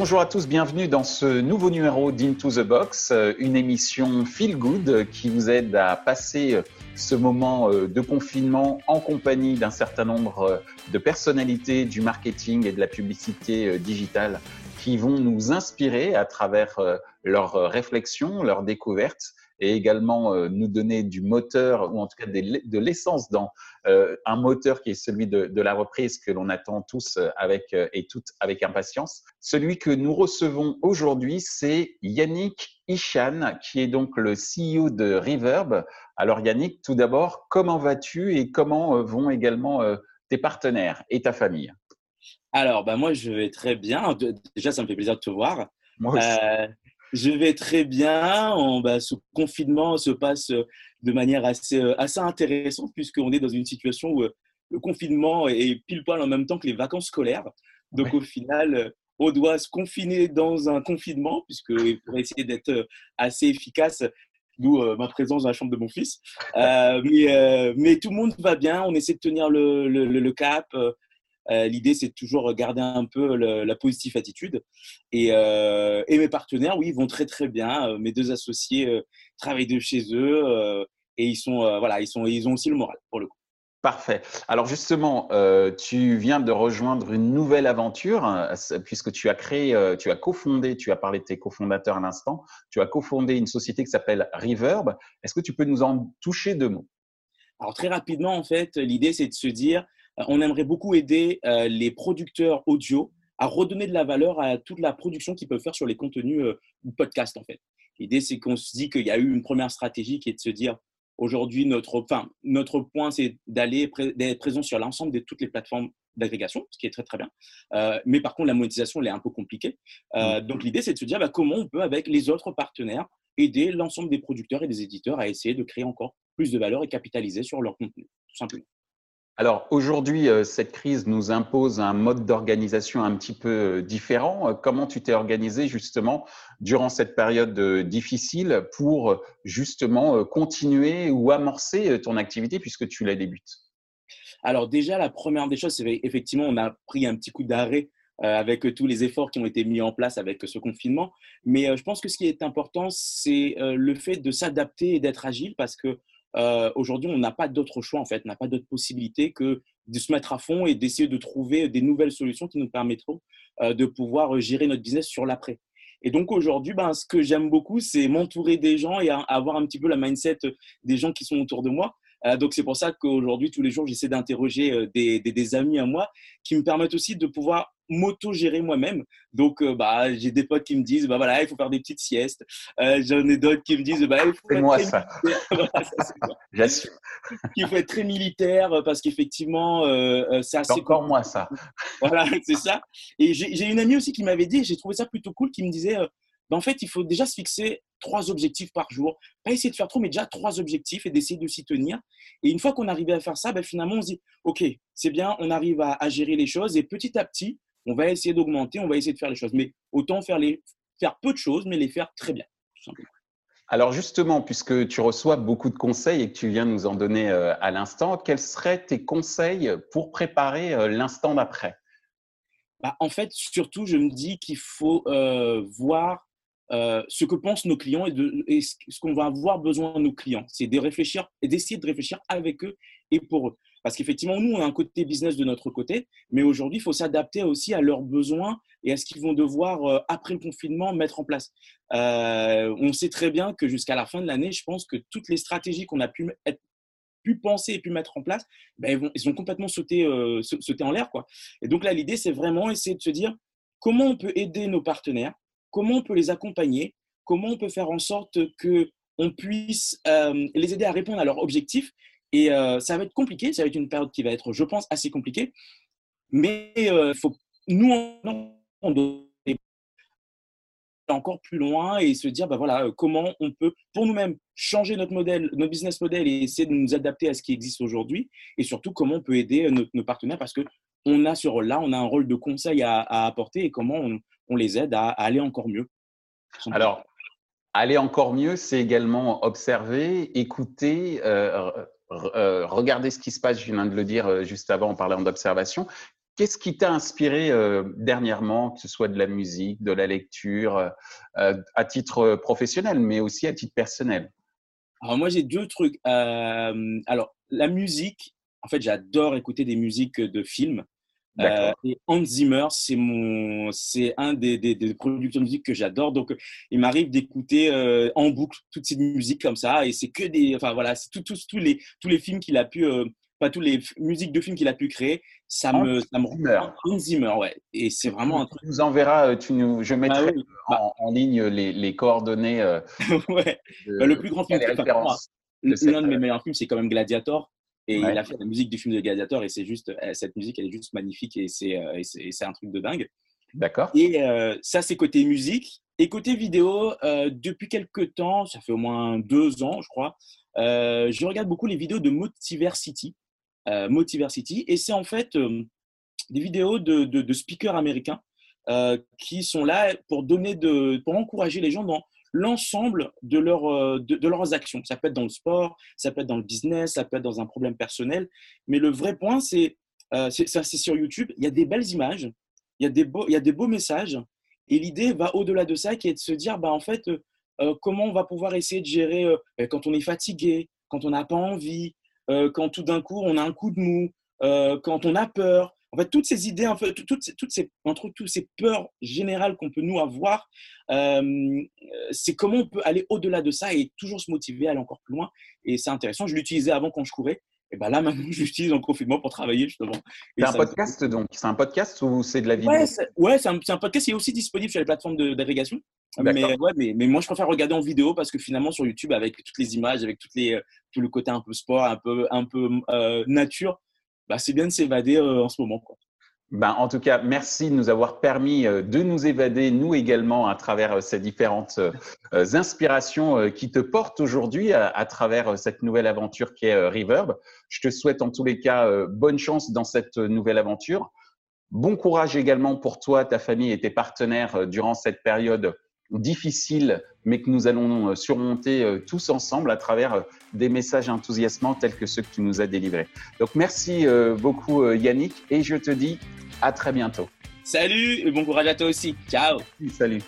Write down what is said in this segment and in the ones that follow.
Bonjour à tous, bienvenue dans ce nouveau numéro d'Into the Box, euh, une émission feel good qui vous aide à passer euh, ce moment euh, de confinement en compagnie d'un certain nombre de personnalités du marketing et de la publicité digitale qui vont nous inspirer à travers leurs réflexions, leurs découvertes et également nous donner du moteur ou en tout cas de l'essence dans un moteur qui est celui de, la reprise que l'on attend tous euh, avec et toutes avec impatience. Celui que nous recevons aujourd'hui, c'est Yannick Ishan, qui est donc le CEO de Reverb. Alors Yannick, tout d'abord, comment vas-tu et comment vont également tes partenaires et ta famille? Alors, bah moi, je vais très bien. Déjà, ça me fait plaisir de te voir. Moi aussi. Je vais très bien. bah, ce confinement se passe de manière assez, euh, assez intéressante puisqu'on est dans une situation où euh, le confinement est pile poil en même temps que les vacances scolaires. Donc au final, euh, on doit se confiner dans un confinement puisque pour essayer d'être assez efficace, d'où ma présence dans la chambre de mon fils. mais, mais tout le monde va bien. On essaie de tenir le, le, le cap. Euh, l'idée, c'est toujours garder un peu la positive attitude. Euh, et, mes partenaires, oui, vont très très bien. Euh, mes deux associés travaillent de chez eux et ils sont voilà, ils sont ils ont aussi le moral pour le coup. Parfait. Alors justement, tu viens de rejoindre une nouvelle aventure hein, puisque tu as créé, tu as cofondé, tu as parlé de tes cofondateurs à l'instant, tu as cofondé une société qui s'appelle Reverb. Est-ce que tu peux nous en toucher deux mots? Alors très rapidement, en fait, l'idée c'est de se dire, on aimerait beaucoup aider euh, les producteurs audio à redonner de la valeur à toute la production qu'ils peuvent faire sur les contenus euh, ou podcasts en fait. L'idée c'est qu'on se dit qu'il y a eu une première stratégie qui est de se dire aujourd'hui notre enfin notre point c'est d'aller d'être présent sur l'ensemble de toutes les plateformes d'agrégation, ce qui est très très bien. mais par contre la monétisation elle est un peu compliquée. Mm. Donc l'idée c'est de se dire bah, comment on peut avec les autres partenaires aider l'ensemble des producteurs et des éditeurs à essayer de créer encore plus de valeur et capitaliser sur leur contenu, tout simplement. Alors aujourd'hui, euh, cette crise nous impose un mode d'organisation un petit peu euh, différent. Euh, comment tu t'es organisé justement durant cette période difficile pour justement continuer ou amorcer ton activité puisque tu la débutes? Alors déjà, la première des choses, c'est effectivement, on a pris un petit coup d'arrêt avec tous les efforts qui ont été mis en place avec ce confinement. Mais je pense que ce qui est important, c'est le fait de s'adapter et d'être agile parce que euh, aujourd'hui, on n'a pas d'autre choix, en fait, on n'a pas d'autre possibilité que de se mettre à fond et d'essayer de trouver des nouvelles solutions qui nous permettront euh, de pouvoir gérer notre business sur l'après. Et donc aujourd'hui, ben, ce que j'aime beaucoup, c'est m'entourer des gens et avoir un petit peu la mindset des gens qui sont autour de moi. Euh, donc c'est pour ça qu'aujourd'hui, tous les jours, j'essaie d'interroger des, des, amis à moi qui me permettent aussi de pouvoir m'auto-gérer moi-même. Donc, euh, bah, j'ai des potes qui me disent, bah voilà, il faut faire des petites siestes. Euh, j'en ai d'autres qui me disent, bah, il faut être moi ça. J'assume. il faut être très militaire parce qu'effectivement, euh, c'est assez. encore moi ça. voilà, c'est ça. Et j'ai une amie aussi qui m'avait dit, j'ai trouvé ça plutôt cool, qui me disait, bah, en fait, il faut déjà se fixer trois objectifs par jour. Pas essayer de faire trop, mais déjà trois objectifs et d'essayer de s'y tenir. Et une fois qu'on arrive à faire ça, bah, finalement, on se dit, OK, c'est bien, on arrive à, à, gérer les choses et petit à petit, on va essayer d'augmenter, on va essayer de faire les choses. Mais autant faire, les, faire peu de choses, mais les faire très bien, tout simplement. Alors justement, puisque tu reçois beaucoup de conseils et que tu viens nous en donner euh, à l'instant, quels seraient tes conseils pour préparer euh, l'instant d'après? Bah, En fait, surtout, je me dis qu'il faut euh, voir ce que pensent nos clients et, de, et ce qu'on va avoir besoin de nos clients. C'est de réfléchir et d'essayer de réfléchir avec eux et pour eux. Parce qu'effectivement, nous, on a un côté business de notre côté, mais aujourd'hui, il faut s'adapter aussi à leurs besoins et à ce qu'ils vont devoir, euh, après le confinement, mettre en place. Euh, on sait très bien que jusqu'à la fin de l'année, je pense que toutes les stratégies qu'on a pu, pu penser et pu mettre en place, ben, elles, vont, ont complètement sauté, euh, en l'air. Et donc là, l'idée, c'est vraiment essayer de se dire comment on peut aider nos partenaires, comment on peut les accompagner, comment on peut faire en sorte que on puisse les aider à répondre à leurs objectifs et euh, ça va être compliqué, ça va être une période qui va être, je pense, assez compliquée. Mais euh, faut, nous, on doit aller encore plus loin et se dire, bah voilà, euh, comment on peut, pour nous-mêmes, changer notre modèle, notre business model et essayer de nous adapter à ce qui existe aujourd'hui. Et surtout, comment on peut aider nos, partenaires parce que on a ce rôle-là, on a un rôle de conseil à, apporter et comment on, les aide à, aller encore mieux. Alors, aller encore mieux, c'est également observer, écouter, euh, euh, regarder ce qui se passe, je viens de le dire euh, juste avant en parlant d'observation. Qu'est-ce qui t'a inspiré dernièrement, que ce soit de la musique, de la lecture, à titre professionnel, mais aussi à titre personnel? Alors moi, j'ai deux trucs. alors, la musique, en fait, j'adore écouter des musiques de films. Euh, et Hans Zimmer, c'est mon, c'est un des, des, des, producteurs de musique que j'adore. Donc, il m'arrive d'écouter euh, en boucle toutes ces musiques comme ça, et c'est que des, enfin voilà, c'est tous tous les tous les films qu'il a pu, euh, pas tous les musiques de films qu'il a pu créer, ça me, ça me Zimmer. Hans Zimmer, ouais. Et c'est vraiment un truc. Tu nous enverras, tu nous, je mettrai ah en, en, ligne les, les coordonnées. ouais. De, bah, le plus grand film, l'un de mes meilleurs films, c'est quand même Gladiator. Et il a fait la musique du film de Gladiator et c'est juste, euh, cette musique, elle est juste magnifique et c'est, euh, c'est, un truc de dingue. D'accord. Et euh, ça, c'est côté musique. Et côté vidéo, depuis quelques temps, ça fait au moins deux ans, je crois, je regarde beaucoup les vidéos de Motiversity. Motiversity. Et c'est en fait des vidéos de, de, de speakers américains qui sont là pour donner de, pour encourager les gens dans l'ensemble de, euh, de, leurs actions. Ça peut être dans le sport, ça peut être dans le business, ça peut être dans un problème personnel. Mais le vrai point, c'est euh, c'est sur YouTube, il y a des belles images, il y a des beaux, il y a des beaux messages. Et l'idée va au-delà de ça, qui est de se dire, bah, en fait, euh, comment on va pouvoir essayer de gérer quand on est fatigué, quand on n'a pas envie, quand tout d'un coup on a un coup de mou, quand on a peur, en fait, toutes ces idées, en fait, toutes, toutes ces, entre toutes ces peurs générales qu'on peut nous avoir, euh, c'est comment on peut aller au-delà de ça et toujours se motiver à aller encore plus loin. Et c'est intéressant. Je l'utilisais avant quand je courais. Et ben là, maintenant, je l'utilise en confinement pour travailler justement. C'est un podcast donc C'est un podcast ou c'est de la vidéo? Ouais, c'est un, un, podcast qui est aussi disponible sur les plateformes d'agrégation. Mais, ouais, mais, mais, moi, je préfère regarder en vidéo parce que finalement, sur YouTube, avec toutes les images, avec toutes les, tout le côté un peu sport, un peu, un peu euh, nature, bah, c'est bien de s'évader euh, en ce moment. Ben, en tout cas, merci de nous avoir permis euh, de nous évader, nous également, à travers euh, ces différentes inspirations qui te portent aujourd'hui à, travers cette nouvelle aventure qui est Reverb. Je te souhaite en tous les cas bonne chance dans cette nouvelle aventure. Bon courage également pour toi, ta famille et tes partenaires durant cette période difficile, mais que nous allons euh, surmonter euh, tous ensemble à travers euh, des messages enthousiasmants tels que ceux que tu nous as délivrés. Donc merci beaucoup Yannick et je te dis à très bientôt. Salut et bon courage à toi aussi. Ciao. Salut.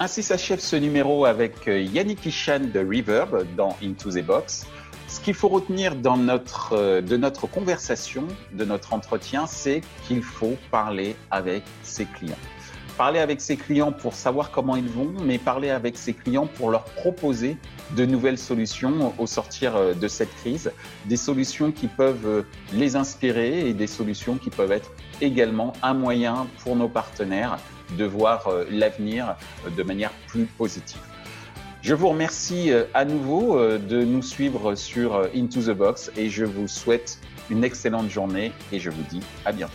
Ainsi s'achève ce numéro avec Yannick Ishan de Reverb dans Into the Box. Ce qu'il faut retenir dans notre, de notre conversation, de notre entretien, c'est qu'il faut parler avec ses clients parler avec ses clients pour savoir comment ils vont, mais parler avec ses clients pour leur proposer de nouvelles solutions au sortir euh, de cette crise, des solutions qui peuvent euh, les inspirer et des solutions qui peuvent être également un moyen pour nos partenaires de voir euh, l'avenir de manière plus positive. Je vous remercie à nouveau de nous suivre sur Into the Box et je vous souhaite une excellente journée et je vous dis à bientôt.